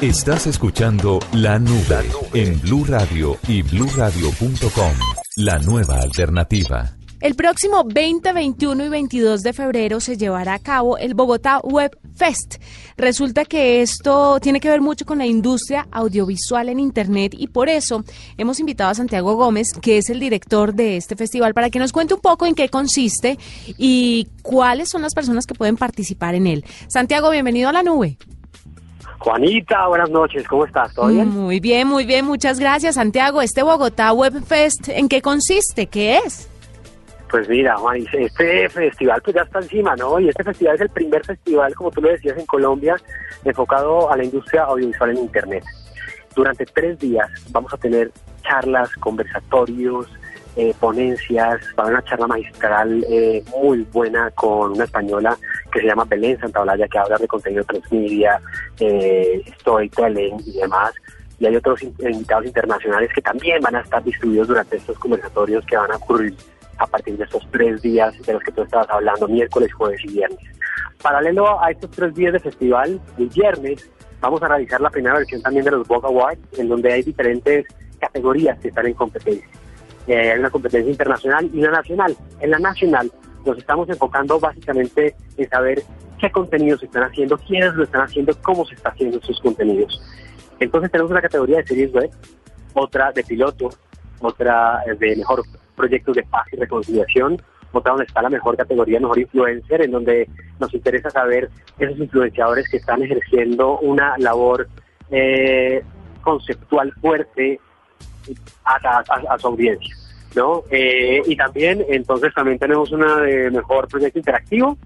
Estás escuchando La Nube en Blue Radio y BlueRadio.com. La nueva alternativa. El próximo 20, 21 y 22 de febrero se llevará a cabo el Bogotá Web Fest. Resulta que esto tiene que ver mucho con la industria audiovisual en Internet y por eso hemos invitado a Santiago Gómez, que es el director de este festival, para que nos cuente un poco en qué consiste y cuáles son las personas que pueden participar en él. Santiago, bienvenido a la nube. Juanita, buenas noches, ¿cómo estás? ¿Todo bien? Muy bien, muy bien, muchas gracias, Santiago. Este Bogotá Web Fest, ¿en qué consiste? ¿Qué es? Pues mira, Juan, este festival pues ya está encima, ¿no? Y este festival es el primer festival, como tú lo decías, en Colombia, enfocado a la industria audiovisual en Internet. Durante tres días vamos a tener charlas, conversatorios, eh, ponencias, va a haber una charla magistral eh, muy buena con una española que se llama Belén Santaolalla, que habla de contenido transmedia, eh, storytelling y demás. Y hay otros invitados internacionales que también van a estar distribuidos durante estos conversatorios que van a ocurrir a partir de estos tres días de los que tú estabas hablando, miércoles, jueves y viernes. Paralelo a estos tres días de festival, el viernes vamos a realizar la primera versión también de los Vogue Awards, en donde hay diferentes categorías que están en competencia. Eh, hay una competencia internacional y una nacional. En la nacional nos estamos enfocando básicamente en saber qué contenidos están haciendo, quiénes lo están haciendo, cómo se están haciendo esos contenidos. Entonces tenemos una categoría de series web, otra de piloto, otra de mejor proyectos de paz y reconciliación, otra donde está la mejor categoría, mejor influencer, en donde nos interesa saber esos influenciadores que están ejerciendo una labor eh, conceptual fuerte a, su audiencia. ¿No? Eh, y también, entonces, también tenemos una de mejor proyecto interactivo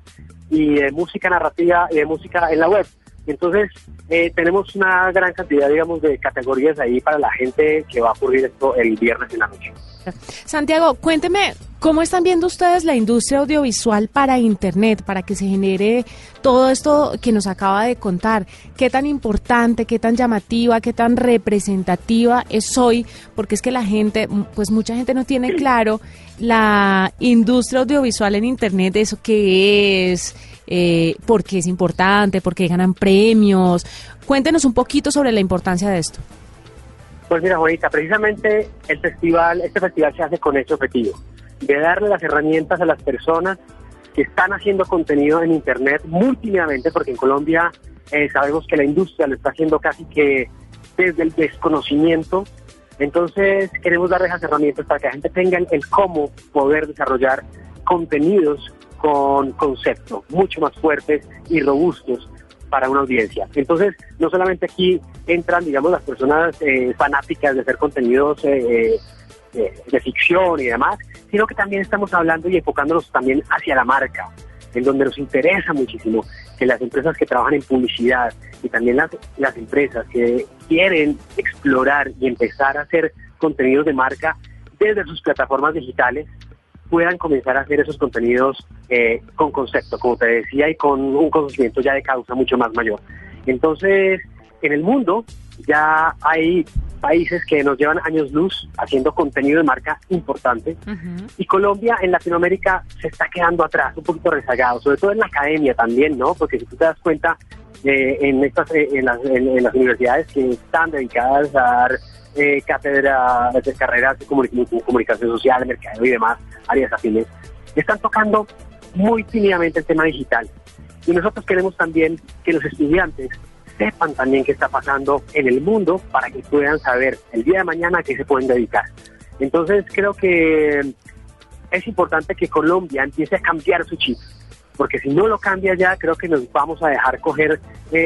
y de música narrativa y de música en la web. Entonces, eh, tenemos una gran cantidad, digamos, de categorías ahí para la gente que va a ocurrir esto el viernes en la noche. Santiago, cuénteme, ¿cómo están viendo ustedes la industria audiovisual para Internet, para que se genere todo esto que nos acaba de contar? ¿Qué tan importante, qué tan llamativa, qué tan representativa es hoy? Porque es que la gente, pues mucha gente no tiene claro la industria audiovisual en Internet, eso que es eh, por qué es importante, por qué ganan premios. Cuéntenos un poquito sobre la importancia de esto. Pues mira, Juanita, precisamente el festival, este festival se hace con este objetivo, de darle las herramientas a las personas que están haciendo contenido en Internet multimediamente, porque en Colombia eh, sabemos que la industria lo está haciendo casi que desde el desconocimiento. Entonces queremos darle esas herramientas para que la gente tenga el cómo poder desarrollar contenidos con conceptos mucho más fuertes y robustos para una audiencia. Entonces, no solamente aquí entran, digamos, las personas eh, fanáticas de hacer contenidos eh, eh, de ficción y demás, sino que también estamos hablando y enfocándonos también hacia la marca, en donde nos interesa muchísimo que las empresas que trabajan en publicidad y también las, las empresas que quieren explorar y empezar a hacer contenidos de marca desde sus plataformas digitales, puedan comenzar a hacer esos contenidos eh, con concepto, como te decía, y con un conocimiento ya de causa mucho más mayor. Entonces, en el mundo ya hay países que nos llevan años luz haciendo contenido de marca importante y Colombia en Latinoamérica se está quedando atrás, un poquito rezagado, sobre todo en la academia también, ¿no? Porque si tú te das cuenta eh, en estas eh, en, las, en, las universidades que están dedicadas a dar eh, cátedras de carreras de comunicación social, mercado y demás, áreas afines, están tocando muy tímidamente el tema digital. Y nosotros queremos también que los estudiantes sepan también qué está pasando en el mundo para que puedan saber el día de mañana a qué se pueden dedicar. Entonces creo que es importante que Colombia empiece a cambiar su chip, porque si no lo cambia ya, creo que nos vamos a dejar coger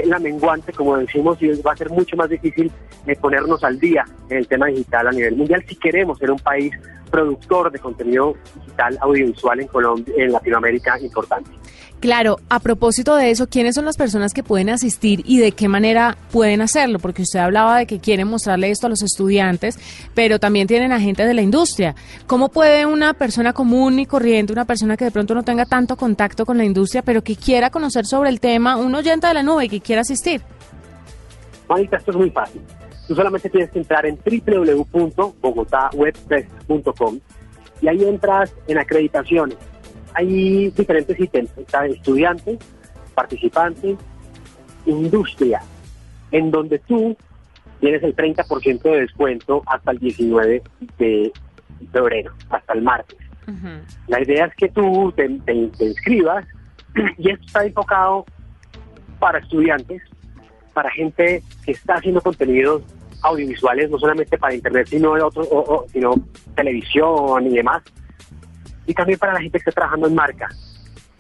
la menguante, como decimos, y va a ser mucho más difícil ponernos al día en el tema digital a nivel mundial si queremos ser un país productor de contenido digital audiovisual en Colombia, en Latinoamérica importante. Claro, a propósito de eso, ¿quiénes son las personas que pueden asistir y de qué manera pueden hacerlo? Porque usted hablaba de que quieren mostrarle esto a los estudiantes, pero también tienen agentes de la industria. ¿Cómo puede una persona común y corriente, una persona que de pronto no tenga tanto contacto con la industria, pero que quiera conocer sobre el tema, un oyente de la nube y quiera asistir? Juanita, esto es muy fácil. Tú solamente tienes que entrar en www.bogotawebfest.com y ahí entras en acreditaciones hay diferentes ítems, está estudiantes, participantes, industria, en donde tú tienes el 30% de descuento hasta el 19 de febrero, hasta el martes. La idea es que tú te, inscribas y esto está enfocado para estudiantes, para gente que está haciendo contenidos audiovisuales, no solamente para internet, sino, otro, sino televisión y demás, y también para la gente que está trabajando en marca,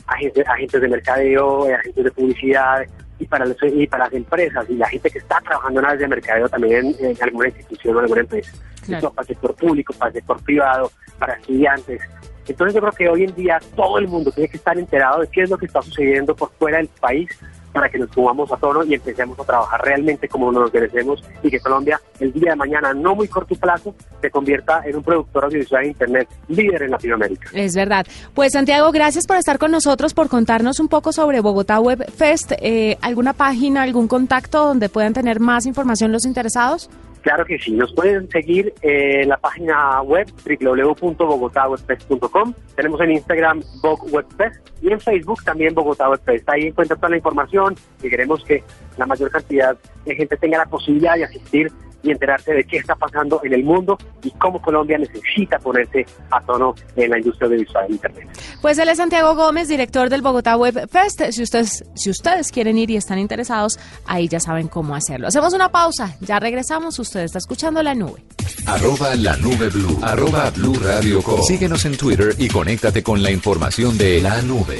agentes, agentes de mercadeo, agentes de publicidad y para, y para las empresas y la gente que está trabajando en áreas de mercadeo también en, alguna institución o alguna empresa. Esto para el sector público, para el sector privado, para estudiantes. Entonces yo creo que hoy en día todo el mundo tiene que estar enterado de qué es lo que está sucediendo por fuera del país para que nos pongamos a tono y empecemos a trabajar realmente como nos merecemos y que Colombia el día de mañana, no muy corto plazo, se convierta en un productor audiovisual de Internet líder en Latinoamérica. Es verdad. Pues Santiago, gracias por estar con nosotros, por contarnos un poco sobre Bogotá Web Fest. Eh, ¿Alguna página, algún contacto donde puedan tener más información los interesados? Claro que sí, nos pueden seguir en la página web www.bogotawebfest.com. Tenemos en Instagram BogWebFest y en Facebook también Bogotá Webfest. Ahí encuentran toda la información y queremos que la mayor cantidad de gente tenga la posibilidad de asistir y enterarse de qué está pasando en el mundo y cómo Colombia necesita ponerse a tono en la industria audiovisual de Internet. Pues él es Santiago Gómez, director del Bogotá Web Fest. Si ustedes, si ustedes quieren ir y están interesados, ahí ya saben cómo hacerlo. Hacemos una pausa, ya regresamos. Usted está escuchando La Nube. Arroba La Nube Blue. Arroba Blue Radio Síguenos en Twitter y conéctate con la información de La Nube.